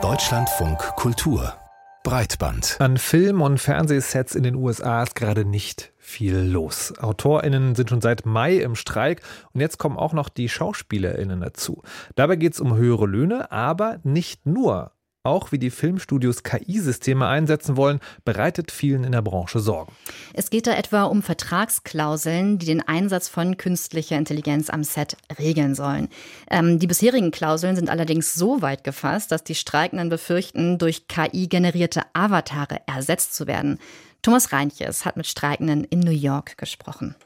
Deutschlandfunk Kultur Breitband. An Film- und Fernsehsets in den USA ist gerade nicht viel los. AutorInnen sind schon seit Mai im Streik und jetzt kommen auch noch die SchauspielerInnen dazu. Dabei geht es um höhere Löhne, aber nicht nur. Auch wie die Filmstudios KI-Systeme einsetzen wollen, bereitet vielen in der Branche Sorgen. Es geht da etwa um Vertragsklauseln, die den Einsatz von künstlicher Intelligenz am Set regeln sollen. Ähm, die bisherigen Klauseln sind allerdings so weit gefasst, dass die Streikenden befürchten, durch KI generierte Avatare ersetzt zu werden. Thomas Reinches hat mit Streikenden in New York gesprochen.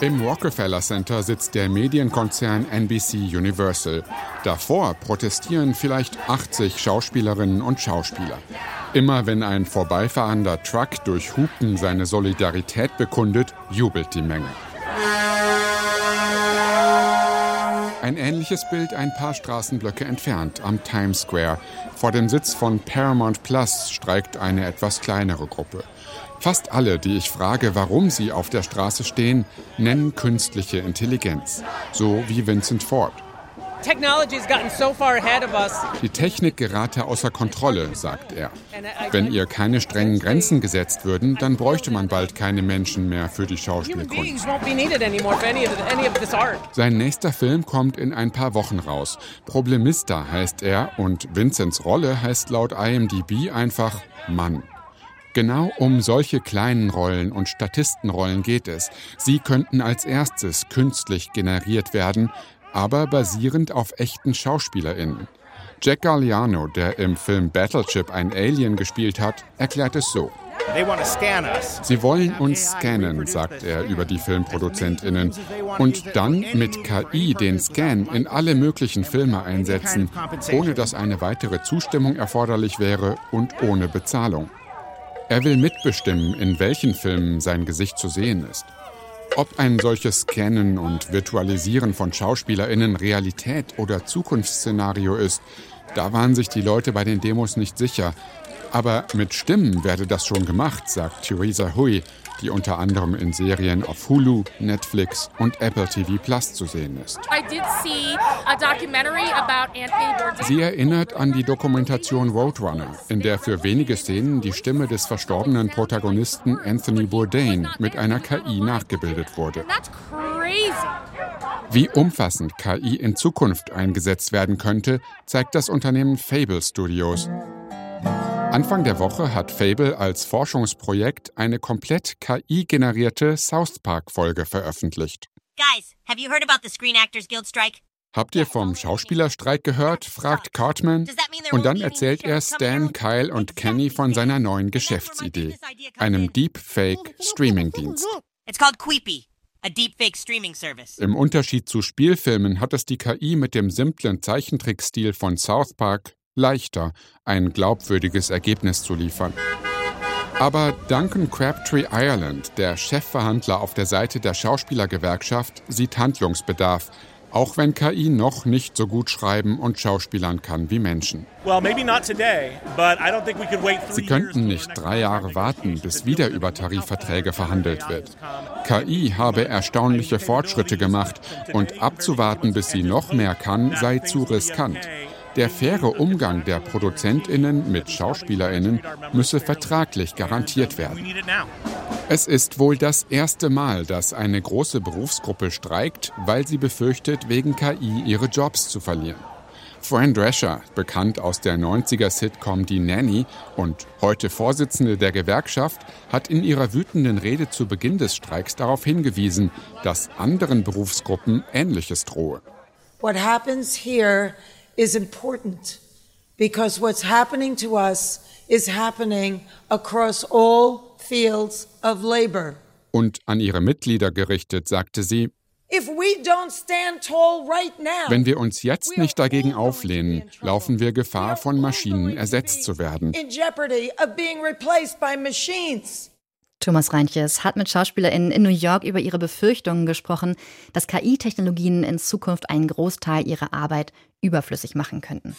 Im Rockefeller Center sitzt der Medienkonzern NBC Universal. Davor protestieren vielleicht 80 Schauspielerinnen und Schauspieler. Immer wenn ein vorbeifahrender Truck durch Hupen seine Solidarität bekundet, jubelt die Menge. Ein ähnliches Bild ein paar Straßenblöcke entfernt, am Times Square. Vor dem Sitz von Paramount Plus streikt eine etwas kleinere Gruppe. Fast alle, die ich frage, warum sie auf der Straße stehen, nennen künstliche Intelligenz. So wie Vincent Ford. Die Technik gerate außer Kontrolle, sagt er. Wenn ihr keine strengen Grenzen gesetzt würden, dann bräuchte man bald keine Menschen mehr für die Schauspielkunst. Sein nächster Film kommt in ein paar Wochen raus. Problemista heißt er und Vincents Rolle heißt laut IMDb einfach Mann. Genau um solche kleinen Rollen und Statistenrollen geht es. Sie könnten als erstes künstlich generiert werden, aber basierend auf echten SchauspielerInnen. Jack Galliano, der im Film Battleship ein Alien gespielt hat, erklärt es so. Sie wollen uns scannen, sagt er über die Filmproduzentinnen, und dann mit KI den Scan in alle möglichen Filme einsetzen, ohne dass eine weitere Zustimmung erforderlich wäre und ohne Bezahlung. Er will mitbestimmen, in welchen Filmen sein Gesicht zu sehen ist. Ob ein solches Scannen und Virtualisieren von Schauspielerinnen Realität oder Zukunftsszenario ist, da waren sich die Leute bei den Demos nicht sicher. Aber mit Stimmen werde das schon gemacht, sagt Theresa Hui, die unter anderem in Serien auf Hulu, Netflix und Apple TV Plus zu sehen ist. Sie erinnert an die Dokumentation Roadrunner, in der für wenige Szenen die Stimme des verstorbenen Protagonisten Anthony Bourdain mit einer KI nachgebildet wurde. Wie umfassend KI in Zukunft eingesetzt werden könnte, zeigt das Unternehmen Fable Studios. Anfang der Woche hat Fable als Forschungsprojekt eine komplett KI-generierte South Park-Folge veröffentlicht. Guys, have you heard about the Screen Actors Guild strike? Habt ihr vom Schauspielerstreik gehört? fragt Cartman. Und dann erzählt er Stan, Kyle und Kenny von seiner neuen Geschäftsidee, einem Deepfake-Streaming-Dienst. Im Unterschied zu Spielfilmen hat es die KI mit dem simplen Zeichentrickstil von South Park leichter, ein glaubwürdiges Ergebnis zu liefern. Aber Duncan Crabtree Ireland, der Chefverhandler auf der Seite der Schauspielergewerkschaft, sieht Handlungsbedarf, auch wenn KI noch nicht so gut schreiben und schauspielern kann wie Menschen. Sie könnten nicht drei Jahre warten, bis wieder über Tarifverträge verhandelt wird. KI habe erstaunliche Fortschritte gemacht und abzuwarten, bis sie noch mehr kann, sei zu riskant. Der faire Umgang der Produzentinnen mit Schauspielerinnen müsse vertraglich garantiert werden. Es ist wohl das erste Mal, dass eine große Berufsgruppe streikt, weil sie befürchtet, wegen KI ihre Jobs zu verlieren. Fran Drescher, bekannt aus der 90er-Sitcom Die Nanny und heute Vorsitzende der Gewerkschaft, hat in ihrer wütenden Rede zu Beginn des Streiks darauf hingewiesen, dass anderen Berufsgruppen Ähnliches drohe. What happens here is important because what's happening to us is happening across all fields of labor. Und an ihre Mitglieder gerichtet sagte sie, wenn wir uns jetzt nicht dagegen auflehnen, laufen wir Gefahr, von Maschinen ersetzt zu werden. Thomas Reintjes hat mit SchauspielerInnen in New York über ihre Befürchtungen gesprochen, dass KI-Technologien in Zukunft einen Großteil ihrer Arbeit überflüssig machen könnten.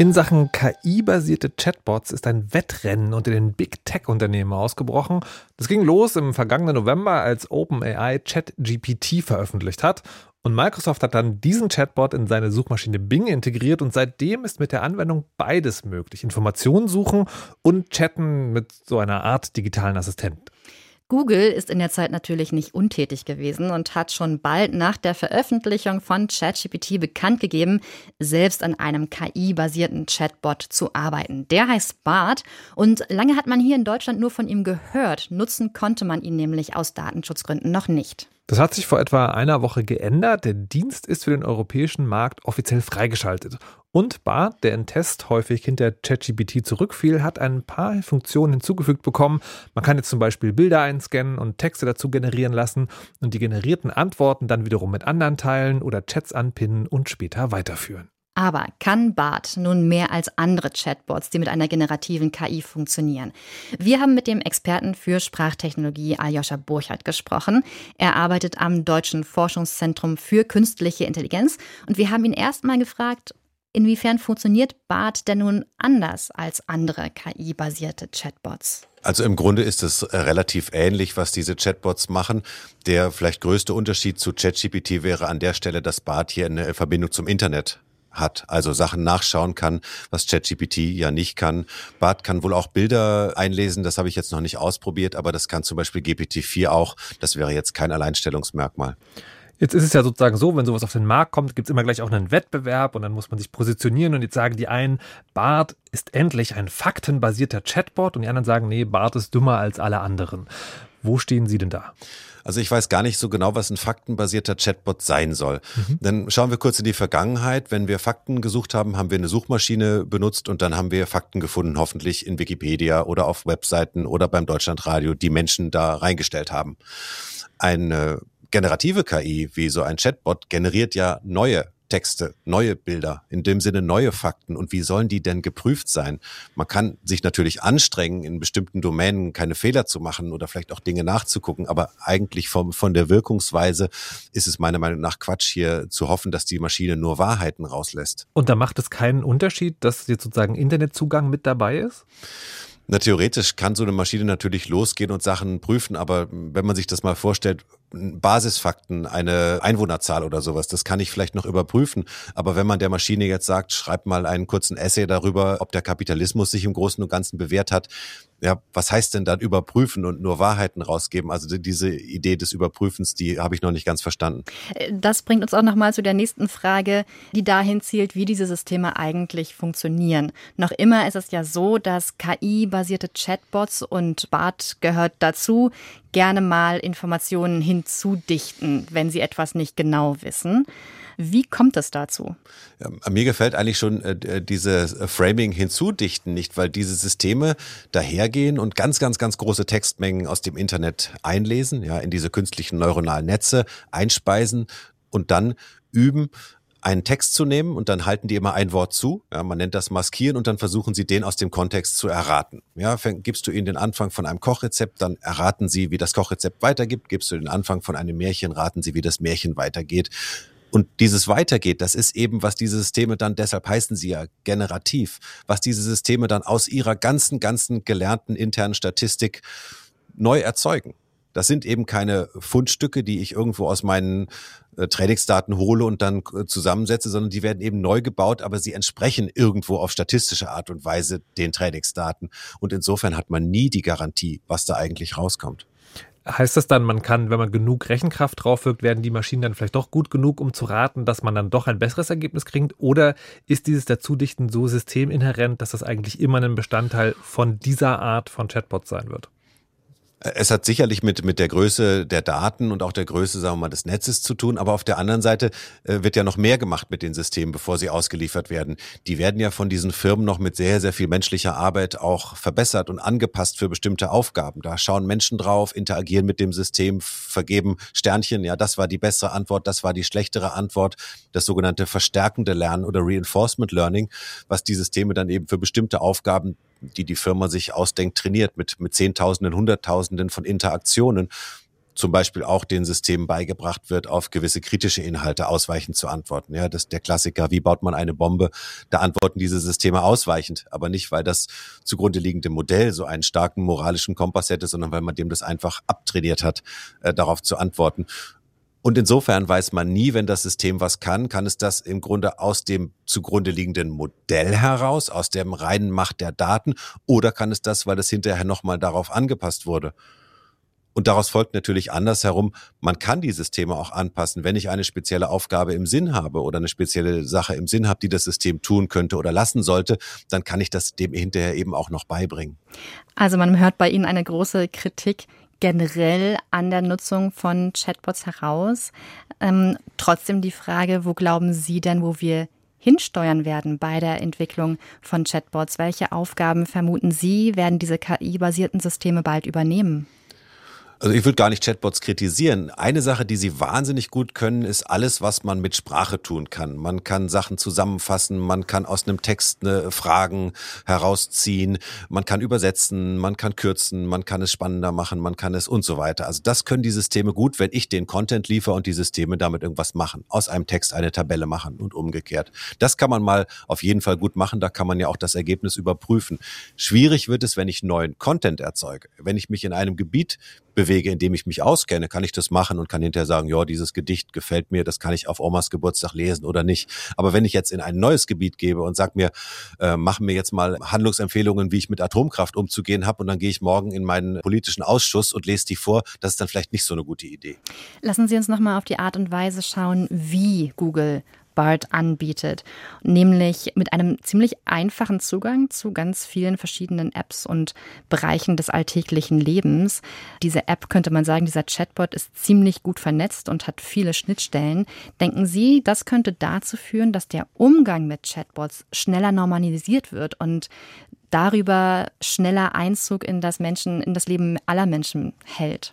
In Sachen KI-basierte Chatbots ist ein Wettrennen unter den Big Tech-Unternehmen ausgebrochen. Das ging los im vergangenen November, als OpenAI ChatGPT veröffentlicht hat. Und Microsoft hat dann diesen Chatbot in seine Suchmaschine Bing integriert und seitdem ist mit der Anwendung beides möglich. Informationen suchen und chatten mit so einer Art digitalen Assistenten. Google ist in der Zeit natürlich nicht untätig gewesen und hat schon bald nach der Veröffentlichung von ChatGPT bekannt gegeben, selbst an einem KI-basierten Chatbot zu arbeiten. Der heißt Bart und lange hat man hier in Deutschland nur von ihm gehört. Nutzen konnte man ihn nämlich aus Datenschutzgründen noch nicht. Das hat sich vor etwa einer Woche geändert. Der Dienst ist für den europäischen Markt offiziell freigeschaltet. Und Bart, der in Test häufig hinter ChatGPT zurückfiel, hat ein paar Funktionen hinzugefügt bekommen. Man kann jetzt zum Beispiel Bilder einscannen und Texte dazu generieren lassen und die generierten Antworten dann wiederum mit anderen teilen oder Chats anpinnen und später weiterführen. Aber kann BART nun mehr als andere Chatbots, die mit einer generativen KI funktionieren? Wir haben mit dem Experten für Sprachtechnologie Aljoscha Burchardt gesprochen. Er arbeitet am Deutschen Forschungszentrum für künstliche Intelligenz und wir haben ihn erstmal gefragt, inwiefern funktioniert BART denn nun anders als andere KI-basierte Chatbots? Also im Grunde ist es äh, relativ ähnlich, was diese Chatbots machen. Der vielleicht größte Unterschied zu ChatGPT wäre an der Stelle, dass BART hier eine Verbindung zum Internet hat, also Sachen nachschauen kann, was ChatGPT ja nicht kann. Bart kann wohl auch Bilder einlesen, das habe ich jetzt noch nicht ausprobiert, aber das kann zum Beispiel GPT-4 auch. Das wäre jetzt kein Alleinstellungsmerkmal. Jetzt ist es ja sozusagen so, wenn sowas auf den Markt kommt, gibt es immer gleich auch einen Wettbewerb und dann muss man sich positionieren und jetzt sagen die einen, Bart ist endlich ein faktenbasierter Chatbot und die anderen sagen, nee, Bart ist dümmer als alle anderen. Wo stehen Sie denn da? Also ich weiß gar nicht so genau, was ein faktenbasierter Chatbot sein soll. Mhm. Dann schauen wir kurz in die Vergangenheit. Wenn wir Fakten gesucht haben, haben wir eine Suchmaschine benutzt und dann haben wir Fakten gefunden, hoffentlich in Wikipedia oder auf Webseiten oder beim Deutschlandradio, die Menschen da reingestellt haben. Eine generative KI wie so ein Chatbot generiert ja neue Texte, neue Bilder, in dem Sinne neue Fakten. Und wie sollen die denn geprüft sein? Man kann sich natürlich anstrengen, in bestimmten Domänen keine Fehler zu machen oder vielleicht auch Dinge nachzugucken, aber eigentlich vom, von der Wirkungsweise ist es meiner Meinung nach Quatsch, hier zu hoffen, dass die Maschine nur Wahrheiten rauslässt. Und da macht es keinen Unterschied, dass jetzt sozusagen Internetzugang mit dabei ist? Na, theoretisch kann so eine Maschine natürlich losgehen und Sachen prüfen, aber wenn man sich das mal vorstellt, Basisfakten, eine Einwohnerzahl oder sowas, das kann ich vielleicht noch überprüfen. Aber wenn man der Maschine jetzt sagt, schreib mal einen kurzen Essay darüber, ob der Kapitalismus sich im Großen und Ganzen bewährt hat, ja, was heißt denn dann überprüfen und nur Wahrheiten rausgeben? Also diese Idee des Überprüfens, die habe ich noch nicht ganz verstanden. Das bringt uns auch nochmal zu der nächsten Frage, die dahin zielt, wie diese Systeme eigentlich funktionieren. Noch immer ist es ja so, dass KI-basierte Chatbots und BART gehört dazu, gerne mal Informationen hinzudichten, wenn sie etwas nicht genau wissen. Wie kommt es dazu? Ja, mir gefällt eigentlich schon äh, dieses Framing hinzudichten nicht, weil diese Systeme dahergehen und ganz, ganz, ganz große Textmengen aus dem Internet einlesen, ja, in diese künstlichen neuronalen Netze einspeisen und dann üben, einen Text zu nehmen und dann halten die immer ein Wort zu. Ja, man nennt das Maskieren und dann versuchen sie den aus dem Kontext zu erraten. Ja, gibst du ihnen den Anfang von einem Kochrezept, dann erraten sie, wie das Kochrezept weitergibt. Gibst du den Anfang von einem Märchen, raten sie, wie das Märchen weitergeht. Und dieses Weitergeht, das ist eben, was diese Systeme dann, deshalb heißen sie ja generativ, was diese Systeme dann aus ihrer ganzen, ganzen gelernten internen Statistik neu erzeugen. Das sind eben keine Fundstücke, die ich irgendwo aus meinen äh, Trainingsdaten hole und dann äh, zusammensetze, sondern die werden eben neu gebaut, aber sie entsprechen irgendwo auf statistische Art und Weise den Trainingsdaten. Und insofern hat man nie die Garantie, was da eigentlich rauskommt. Heißt das dann, man kann, wenn man genug Rechenkraft draufwirkt, werden die Maschinen dann vielleicht doch gut genug, um zu raten, dass man dann doch ein besseres Ergebnis kriegt? Oder ist dieses Dazudichten so systeminhärent, dass das eigentlich immer ein Bestandteil von dieser Art von Chatbot sein wird? Es hat sicherlich mit, mit der Größe der Daten und auch der Größe, sagen wir mal, des Netzes zu tun. Aber auf der anderen Seite äh, wird ja noch mehr gemacht mit den Systemen, bevor sie ausgeliefert werden. Die werden ja von diesen Firmen noch mit sehr, sehr viel menschlicher Arbeit auch verbessert und angepasst für bestimmte Aufgaben. Da schauen Menschen drauf, interagieren mit dem System, vergeben Sternchen. Ja, das war die bessere Antwort, das war die schlechtere Antwort. Das sogenannte verstärkende Lernen oder Reinforcement Learning, was die Systeme dann eben für bestimmte Aufgaben die die Firma sich ausdenkt, trainiert mit, mit Zehntausenden, Hunderttausenden von Interaktionen zum Beispiel auch den Systemen beigebracht wird, auf gewisse kritische Inhalte ausweichend zu antworten. Ja, das ist der Klassiker. Wie baut man eine Bombe? Da antworten diese Systeme ausweichend, aber nicht, weil das zugrunde liegende Modell so einen starken moralischen Kompass hätte, sondern weil man dem das einfach abtrainiert hat, äh, darauf zu antworten. Und insofern weiß man nie, wenn das System was kann, kann es das im Grunde aus dem zugrunde liegenden Modell heraus, aus dem reinen Macht der Daten, oder kann es das, weil es hinterher nochmal darauf angepasst wurde. Und daraus folgt natürlich andersherum, man kann die Systeme auch anpassen. Wenn ich eine spezielle Aufgabe im Sinn habe oder eine spezielle Sache im Sinn habe, die das System tun könnte oder lassen sollte, dann kann ich das dem hinterher eben auch noch beibringen. Also man hört bei Ihnen eine große Kritik generell an der Nutzung von Chatbots heraus. Ähm, trotzdem die Frage, wo glauben Sie denn, wo wir hinsteuern werden bei der Entwicklung von Chatbots? Welche Aufgaben vermuten Sie, werden diese KI-basierten Systeme bald übernehmen? Also ich würde gar nicht Chatbots kritisieren. Eine Sache, die sie wahnsinnig gut können, ist alles, was man mit Sprache tun kann. Man kann Sachen zusammenfassen, man kann aus einem Text eine Fragen herausziehen, man kann übersetzen, man kann kürzen, man kann es spannender machen, man kann es und so weiter. Also das können die Systeme gut, wenn ich den Content liefere und die Systeme damit irgendwas machen. Aus einem Text eine Tabelle machen und umgekehrt. Das kann man mal auf jeden Fall gut machen. Da kann man ja auch das Ergebnis überprüfen. Schwierig wird es, wenn ich neuen Content erzeuge. Wenn ich mich in einem Gebiet bewege, indem ich mich auskenne, kann ich das machen und kann hinterher sagen, ja, dieses Gedicht gefällt mir, das kann ich auf Omas Geburtstag lesen oder nicht. Aber wenn ich jetzt in ein neues Gebiet gebe und sag mir, äh, mach mir jetzt mal Handlungsempfehlungen, wie ich mit Atomkraft umzugehen habe und dann gehe ich morgen in meinen politischen Ausschuss und lese die vor, das ist dann vielleicht nicht so eine gute Idee. Lassen Sie uns nochmal auf die Art und Weise schauen, wie Google BART anbietet, nämlich mit einem ziemlich einfachen Zugang zu ganz vielen verschiedenen Apps und Bereichen des alltäglichen Lebens. Diese App könnte man sagen, dieser Chatbot ist ziemlich gut vernetzt und hat viele Schnittstellen. Denken Sie, das könnte dazu führen, dass der Umgang mit Chatbots schneller normalisiert wird und darüber schneller Einzug in das Menschen, in das Leben aller Menschen hält?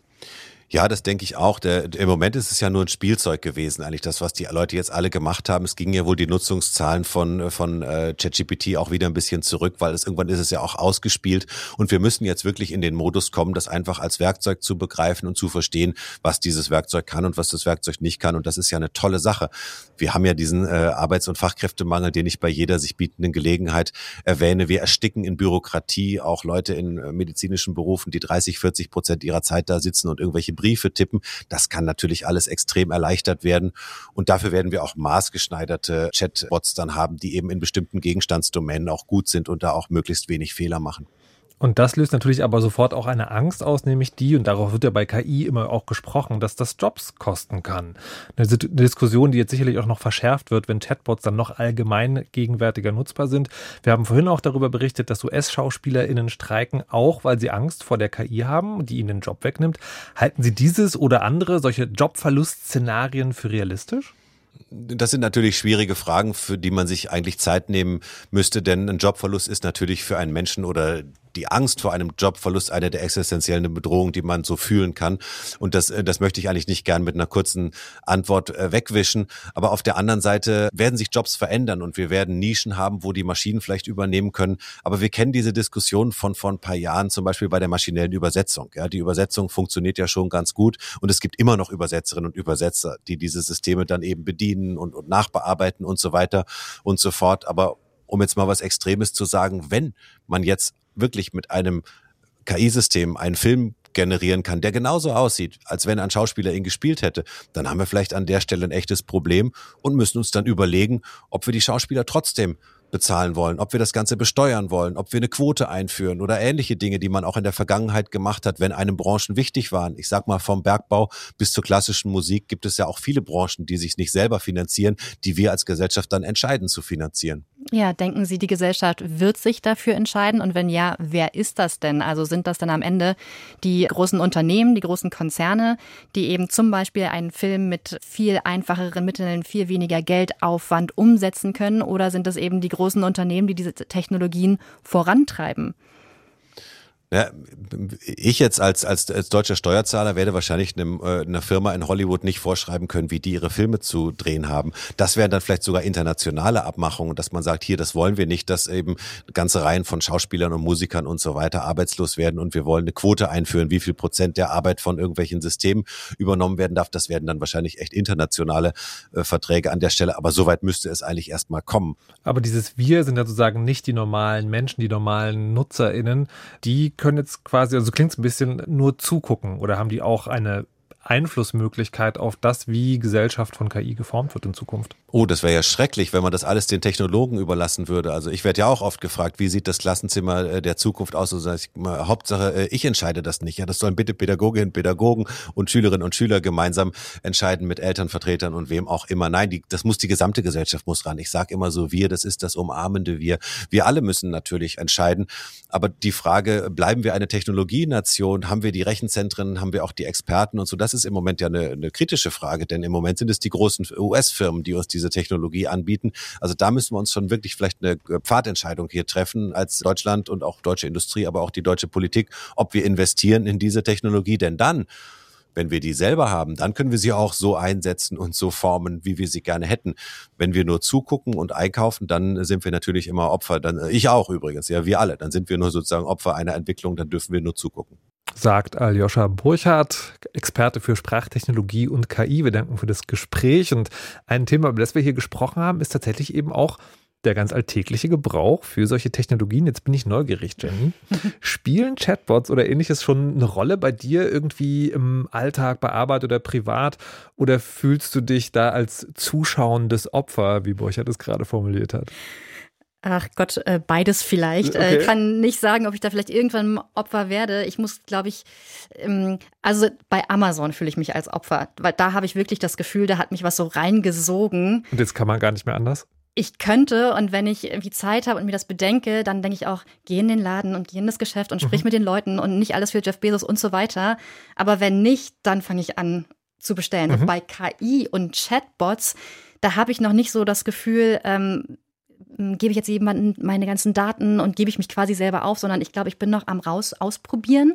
Ja, das denke ich auch. Der, Im Moment ist es ja nur ein Spielzeug gewesen, eigentlich das, was die Leute jetzt alle gemacht haben. Es gingen ja wohl die Nutzungszahlen von, von äh, ChatGPT auch wieder ein bisschen zurück, weil es irgendwann ist es ja auch ausgespielt. Und wir müssen jetzt wirklich in den Modus kommen, das einfach als Werkzeug zu begreifen und zu verstehen, was dieses Werkzeug kann und was das Werkzeug nicht kann. Und das ist ja eine tolle Sache. Wir haben ja diesen äh, Arbeits- und Fachkräftemangel, den ich bei jeder sich bietenden Gelegenheit erwähne. Wir ersticken in Bürokratie auch Leute in äh, medizinischen Berufen, die 30, 40 Prozent ihrer Zeit da sitzen und irgendwelche Briefe tippen. Das kann natürlich alles extrem erleichtert werden. Und dafür werden wir auch maßgeschneiderte Chatbots dann haben, die eben in bestimmten Gegenstandsdomänen auch gut sind und da auch möglichst wenig Fehler machen. Und das löst natürlich aber sofort auch eine Angst aus, nämlich die, und darauf wird ja bei KI immer auch gesprochen, dass das Jobs kosten kann. Eine Diskussion, die jetzt sicherlich auch noch verschärft wird, wenn Chatbots dann noch allgemein gegenwärtiger nutzbar sind. Wir haben vorhin auch darüber berichtet, dass US-SchauspielerInnen streiken, auch weil sie Angst vor der KI haben, die ihnen den Job wegnimmt. Halten Sie dieses oder andere solche Jobverlustszenarien für realistisch? das sind natürlich schwierige Fragen, für die man sich eigentlich Zeit nehmen müsste, denn ein Jobverlust ist natürlich für einen Menschen oder die Angst vor einem Jobverlust eine der existenziellen Bedrohungen, die man so fühlen kann. Und das, äh, das möchte ich eigentlich nicht gern mit einer kurzen Antwort äh, wegwischen. Aber auf der anderen Seite werden sich Jobs verändern und wir werden Nischen haben, wo die Maschinen vielleicht übernehmen können. Aber wir kennen diese Diskussion von vor ein paar Jahren, zum Beispiel bei der maschinellen Übersetzung. Ja, die Übersetzung funktioniert ja schon ganz gut und es gibt immer noch Übersetzerinnen und Übersetzer, die diese Systeme dann eben bedienen und, und nachbearbeiten und so weiter und so fort. Aber um jetzt mal was Extremes zu sagen, wenn man jetzt wirklich mit einem KI-System einen Film generieren kann, der genauso aussieht, als wenn ein Schauspieler ihn gespielt hätte, dann haben wir vielleicht an der Stelle ein echtes Problem und müssen uns dann überlegen, ob wir die Schauspieler trotzdem bezahlen wollen, ob wir das Ganze besteuern wollen, ob wir eine Quote einführen oder ähnliche Dinge, die man auch in der Vergangenheit gemacht hat, wenn einem Branchen wichtig waren. Ich sag mal, vom Bergbau bis zur klassischen Musik gibt es ja auch viele Branchen, die sich nicht selber finanzieren, die wir als Gesellschaft dann entscheiden zu finanzieren. Ja, denken Sie, die Gesellschaft wird sich dafür entscheiden? Und wenn ja, wer ist das denn? Also sind das dann am Ende die großen Unternehmen, die großen Konzerne, die eben zum Beispiel einen Film mit viel einfacheren Mitteln, viel weniger Geldaufwand umsetzen können? Oder sind das eben die großen Unternehmen, die diese Technologien vorantreiben? Ja, ich jetzt als, als, als deutscher Steuerzahler werde wahrscheinlich einem, äh, einer Firma in Hollywood nicht vorschreiben können, wie die ihre Filme zu drehen haben. Das wären dann vielleicht sogar internationale Abmachungen, dass man sagt, hier, das wollen wir nicht, dass eben ganze Reihen von Schauspielern und Musikern und so weiter arbeitslos werden und wir wollen eine Quote einführen, wie viel Prozent der Arbeit von irgendwelchen Systemen übernommen werden darf. Das werden dann wahrscheinlich echt internationale äh, Verträge an der Stelle. Aber soweit müsste es eigentlich erstmal kommen. Aber dieses Wir sind ja sozusagen nicht die normalen Menschen, die normalen NutzerInnen, die können jetzt quasi, also klingt es ein bisschen nur zugucken oder haben die auch eine Einflussmöglichkeit auf das, wie Gesellschaft von KI geformt wird in Zukunft? Oh, das wäre ja schrecklich, wenn man das alles den Technologen überlassen würde. Also ich werde ja auch oft gefragt, wie sieht das Klassenzimmer äh, der Zukunft aus? Also ich, Hauptsache, äh, ich entscheide das nicht. Ja, das sollen bitte Pädagoginnen, Pädagogen und Schülerinnen und Schüler gemeinsam entscheiden mit Elternvertretern und wem auch immer. Nein, die, das muss die gesamte Gesellschaft muss ran. Ich sage immer so, wir, das ist das umarmende Wir. Wir alle müssen natürlich entscheiden. Aber die Frage, bleiben wir eine Technologienation? Haben wir die Rechenzentren? Haben wir auch die Experten und so? Das ist im Moment ja eine, eine kritische Frage, denn im Moment sind es die großen US-Firmen, die uns diese Technologie anbieten. Also da müssen wir uns schon wirklich vielleicht eine Pfadentscheidung hier treffen als Deutschland und auch deutsche Industrie, aber auch die deutsche Politik, ob wir investieren in diese Technologie. Denn dann wenn wir die selber haben, dann können wir sie auch so einsetzen und so formen, wie wir sie gerne hätten. Wenn wir nur zugucken und einkaufen, dann sind wir natürlich immer Opfer. Dann, ich auch übrigens, ja, wir alle. Dann sind wir nur sozusagen Opfer einer Entwicklung, dann dürfen wir nur zugucken sagt Aljoscha Burchardt, Experte für Sprachtechnologie und KI. Wir danken für das Gespräch. Und ein Thema, über das wir hier gesprochen haben, ist tatsächlich eben auch der ganz alltägliche Gebrauch für solche Technologien. Jetzt bin ich neugierig, Jenny. Spielen Chatbots oder ähnliches schon eine Rolle bei dir irgendwie im Alltag, bei Arbeit oder privat? Oder fühlst du dich da als zuschauendes Opfer, wie Burchardt es gerade formuliert hat? Ach Gott, äh, beides vielleicht. Äh, okay. Kann nicht sagen, ob ich da vielleicht irgendwann Opfer werde. Ich muss, glaube ich, ähm, also bei Amazon fühle ich mich als Opfer, weil da habe ich wirklich das Gefühl, da hat mich was so reingesogen. Und jetzt kann man gar nicht mehr anders? ich könnte und wenn ich irgendwie Zeit habe und mir das bedenke, dann denke ich auch, geh in den Laden und geh in das Geschäft und sprich mhm. mit den Leuten und nicht alles für Jeff Bezos und so weiter. Aber wenn nicht, dann fange ich an zu bestellen. Mhm. Und bei KI und Chatbots, da habe ich noch nicht so das Gefühl, ähm, gebe ich jetzt jemandem meine ganzen Daten und gebe ich mich quasi selber auf, sondern ich glaube, ich bin noch am raus ausprobieren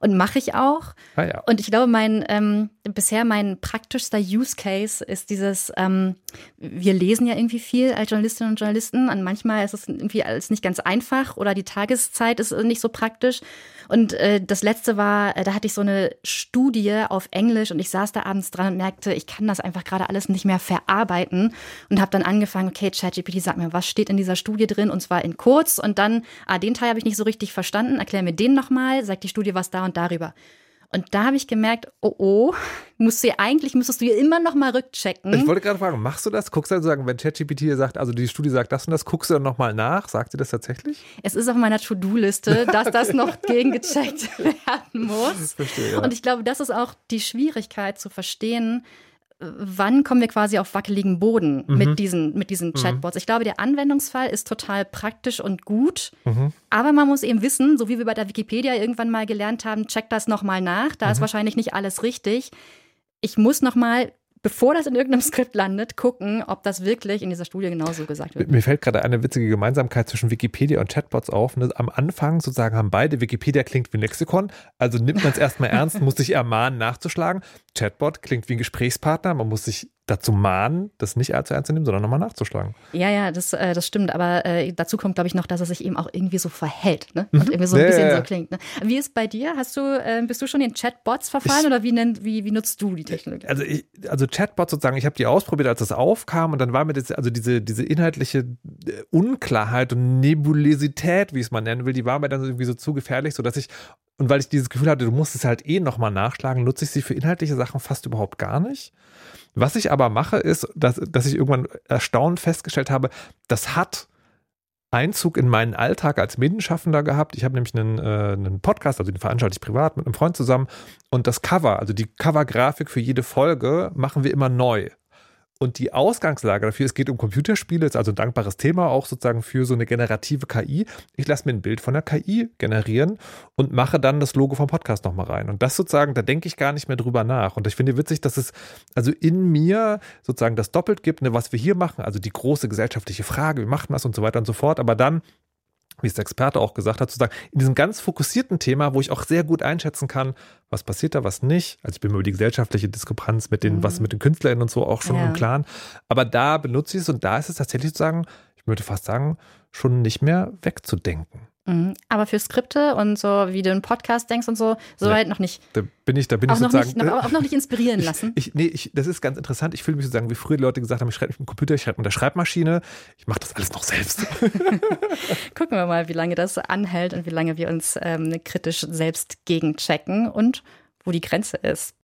und mache ich auch. Ah, ja. Und ich glaube, mein ähm, bisher mein praktischster Use Case ist dieses, ähm, wir lesen ja irgendwie viel als Journalistinnen und Journalisten und manchmal ist es irgendwie alles nicht ganz einfach oder die Tageszeit ist nicht so praktisch. Und äh, das letzte war, äh, da hatte ich so eine Studie auf Englisch und ich saß da abends dran und merkte, ich kann das einfach gerade alles nicht mehr verarbeiten und habe dann angefangen, okay, ChatGPT, sag mir, was steht in dieser Studie drin und zwar in kurz und dann, ah, den Teil habe ich nicht so richtig verstanden, erklär mir den nochmal, sagt die Studie was da und darüber. Und da habe ich gemerkt, oh oh, musst du eigentlich müsstest du hier immer noch mal rückchecken. Ich wollte gerade fragen, machst du das? Guckst du dann sagen, wenn ChatGPT dir sagt, also die Studie sagt das und das, guckst du dann noch mal nach? Sagt sie das tatsächlich? Es ist auf meiner To-Do-Liste, dass das noch gegengecheckt werden muss. Verstehe, ja. Und ich glaube, das ist auch die Schwierigkeit zu verstehen, wann kommen wir quasi auf wackeligen Boden mhm. mit diesen, mit diesen mhm. Chatbots. Ich glaube, der Anwendungsfall ist total praktisch und gut, mhm. aber man muss eben wissen, so wie wir bei der Wikipedia irgendwann mal gelernt haben, check das nochmal nach, da ist mhm. wahrscheinlich nicht alles richtig. Ich muss nochmal bevor das in irgendeinem Skript landet, gucken, ob das wirklich in dieser Studie genauso gesagt wird. Mir fällt gerade eine witzige Gemeinsamkeit zwischen Wikipedia und Chatbots auf. Ne? Am Anfang sozusagen haben beide, Wikipedia klingt wie ein Lexikon, also nimmt man es erstmal ernst, muss sich ermahnen, nachzuschlagen. Chatbot klingt wie ein Gesprächspartner, man muss sich dazu mahnen, das nicht allzu ernst zu nehmen, sondern nochmal nachzuschlagen. Ja, ja, das, äh, das stimmt. Aber äh, dazu kommt, glaube ich, noch, dass er sich eben auch irgendwie so verhält ne? und mhm. irgendwie so ein ja, bisschen ja, so klingt. Ne? Wie ist bei dir? Hast du, äh, bist du schon in Chatbots verfallen ich, oder wie, nenn, wie, wie nutzt du die Technologie? Also, ich, also Chatbots sozusagen, ich habe die ausprobiert, als das aufkam und dann war mir das, also diese, diese inhaltliche äh, Unklarheit und Nebulosität, wie ich es mal nennen will, die war mir dann irgendwie so zu gefährlich, sodass ich und weil ich dieses Gefühl hatte, du musst es halt eh nochmal nachschlagen, nutze ich sie für inhaltliche Sachen fast überhaupt gar nicht. Was ich aber mache, ist, dass, dass ich irgendwann erstaunt festgestellt habe, das hat Einzug in meinen Alltag als Medienschaffender gehabt. Ich habe nämlich einen, äh, einen Podcast, also den veranstalte ich privat mit einem Freund zusammen. Und das Cover, also die Covergrafik für jede Folge, machen wir immer neu. Und die Ausgangslage dafür, es geht um Computerspiele, ist also ein dankbares Thema, auch sozusagen für so eine generative KI. Ich lasse mir ein Bild von der KI generieren und mache dann das Logo vom Podcast nochmal rein. Und das sozusagen, da denke ich gar nicht mehr drüber nach. Und ich finde witzig, dass es also in mir sozusagen das doppelt gibt, ne, was wir hier machen, also die große gesellschaftliche Frage, wie macht man das und so weiter und so fort. Aber dann wie es der Experte auch gesagt hat, zu sagen, in diesem ganz fokussierten Thema, wo ich auch sehr gut einschätzen kann, was passiert da, was nicht. Also ich bin mir über die gesellschaftliche Diskrepanz mit den, mhm. was mit den KünstlerInnen und so auch schon ja. im Klaren. Aber da benutze ich es und da ist es tatsächlich sozusagen, ich würde fast sagen, schon nicht mehr wegzudenken. Mhm. Aber für Skripte und so, wie du einen Podcast denkst und so, soweit nee, noch nicht. Da bin ich, da bin auch ich sozusagen. Noch nicht, auch noch nicht inspirieren lassen. Ich, nee, ich, das ist ganz interessant. Ich fühle mich sozusagen, wie früher die Leute gesagt haben, ich schreibe mit dem Computer, ich schreibe mit der Schreibmaschine. Ich mache das alles noch selbst. Gucken wir mal, wie lange das anhält und wie lange wir uns ähm, kritisch selbst gegenchecken und wo die Grenze ist.